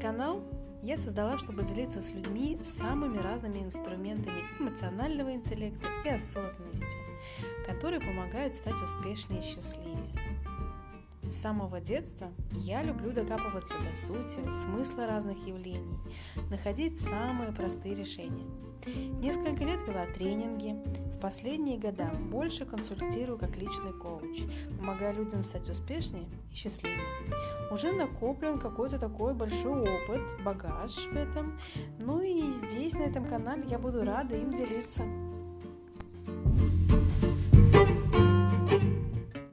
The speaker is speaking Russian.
канал я создала, чтобы делиться с людьми самыми разными инструментами эмоционального интеллекта и осознанности, которые помогают стать успешнее и счастливее. С самого детства я люблю докапываться до сути, смысла разных явлений, находить самые простые решения. Несколько лет вела тренинги, в последние года больше консультирую как личный коуч, помогая людям стать успешнее и счастливее. Уже накоплен какой-то такой большой опыт, багаж в этом, ну и здесь, на этом канале, я буду рада им делиться.